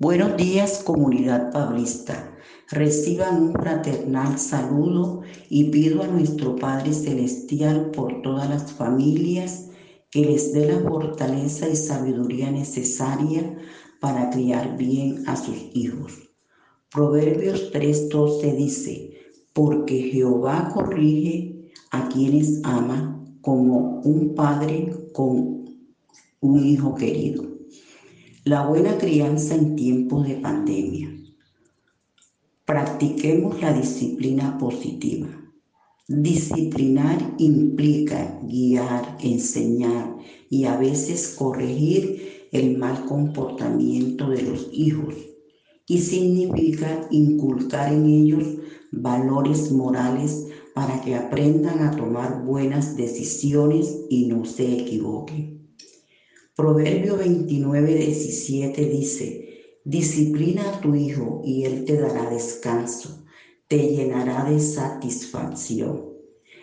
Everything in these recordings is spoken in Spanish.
Buenos días comunidad pablista. Reciban un fraternal saludo y pido a nuestro Padre Celestial por todas las familias que les dé la fortaleza y sabiduría necesaria para criar bien a sus hijos. Proverbios 3:12 dice, porque Jehová corrige a quienes ama como un padre con un hijo querido. La buena crianza en tiempos de pandemia. Practiquemos la disciplina positiva. Disciplinar implica guiar, enseñar y a veces corregir el mal comportamiento de los hijos y significa inculcar en ellos valores morales para que aprendan a tomar buenas decisiones y no se equivoquen. Proverbio 29, 17 dice, disciplina a tu hijo y él te dará descanso, te llenará de satisfacción.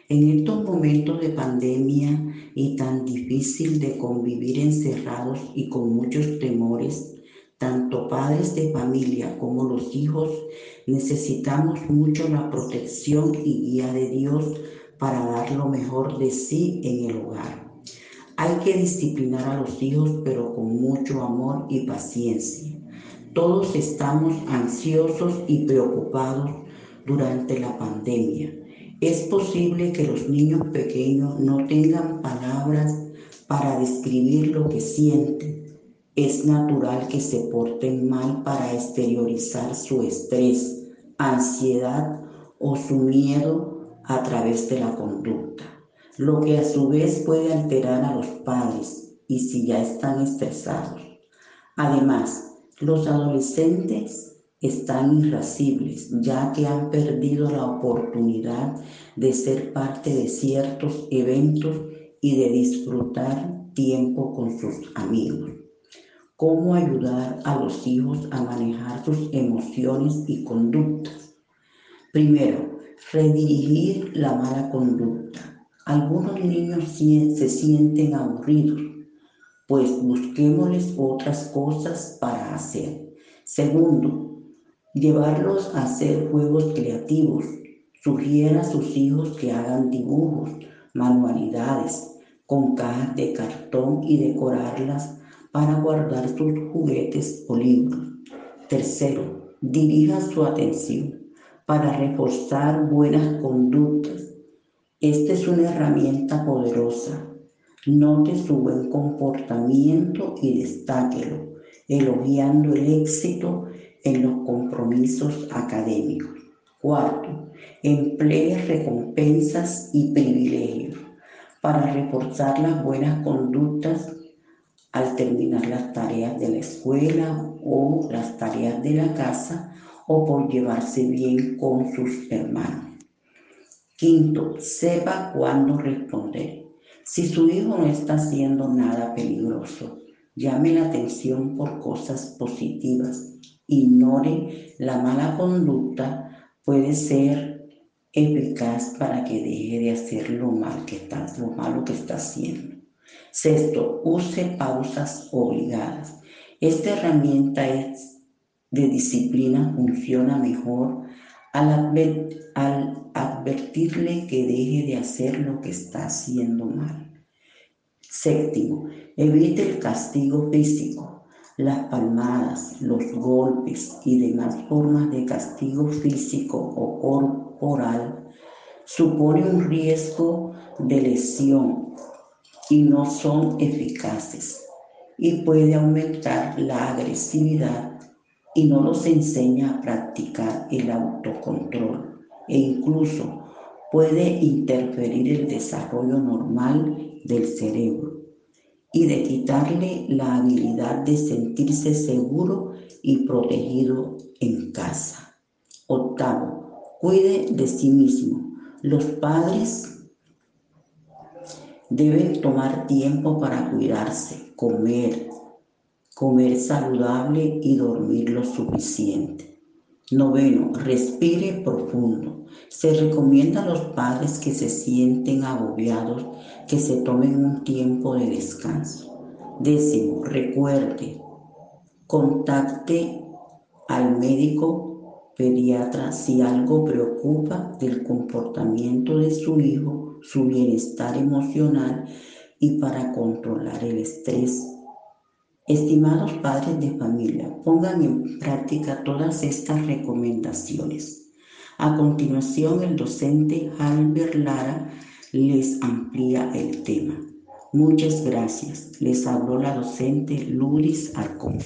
En estos momentos de pandemia y tan difícil de convivir encerrados y con muchos temores, tanto padres de familia como los hijos necesitamos mucho la protección y guía de Dios para dar lo mejor de sí en el hogar. Hay que disciplinar a los hijos, pero con mucho amor y paciencia. Todos estamos ansiosos y preocupados durante la pandemia. Es posible que los niños pequeños no tengan palabras para describir lo que sienten. Es natural que se porten mal para exteriorizar su estrés, ansiedad o su miedo a través de la conducta lo que a su vez puede alterar a los padres y si ya están estresados. Además, los adolescentes están irascibles ya que han perdido la oportunidad de ser parte de ciertos eventos y de disfrutar tiempo con sus amigos. ¿Cómo ayudar a los hijos a manejar sus emociones y conductas? Primero, redirigir la mala conducta algunos niños se sienten aburridos, pues busquémosles otras cosas para hacer. Segundo, llevarlos a hacer juegos creativos. Sugiera a sus hijos que hagan dibujos, manualidades, con cajas de cartón y decorarlas para guardar sus juguetes o libros. Tercero, dirija su atención para reforzar buenas conductas esta es una herramienta poderosa. Note su buen comportamiento y destáquelo, elogiando el éxito en los compromisos académicos. Cuarto, emplee recompensas y privilegios para reforzar las buenas conductas al terminar las tareas de la escuela o las tareas de la casa o por llevarse bien con sus hermanos. Quinto, sepa cuándo responder. Si su hijo no está haciendo nada peligroso, llame la atención por cosas positivas. Ignore la mala conducta, puede ser eficaz para que deje de hacer lo, mal que está, lo malo que está haciendo. Sexto, use pausas obligadas. Esta herramienta es de disciplina funciona mejor al, advertirle que deje de hacer lo que está haciendo mal. Séptimo, evite el castigo físico, las palmadas, los golpes y demás formas de castigo físico o corporal supone un riesgo de lesión y no son eficaces y puede aumentar la agresividad y no los enseña a practicar el autocontrol e incluso puede interferir el desarrollo normal del cerebro y de quitarle la habilidad de sentirse seguro y protegido en casa. Octavo, cuide de sí mismo. Los padres deben tomar tiempo para cuidarse, comer, comer saludable y dormir lo suficiente. Noveno, respire profundo. Se recomienda a los padres que se sienten agobiados que se tomen un tiempo de descanso. Décimo, recuerde, Contacte al médico pediatra si algo preocupa del comportamiento de su hijo, su bienestar emocional y para controlar el estrés. Estimados padres de familia, pongan en práctica todas estas recomendaciones. A continuación, el docente Albert Lara les amplía el tema. Muchas gracias. Les habló la docente Luris Arcón.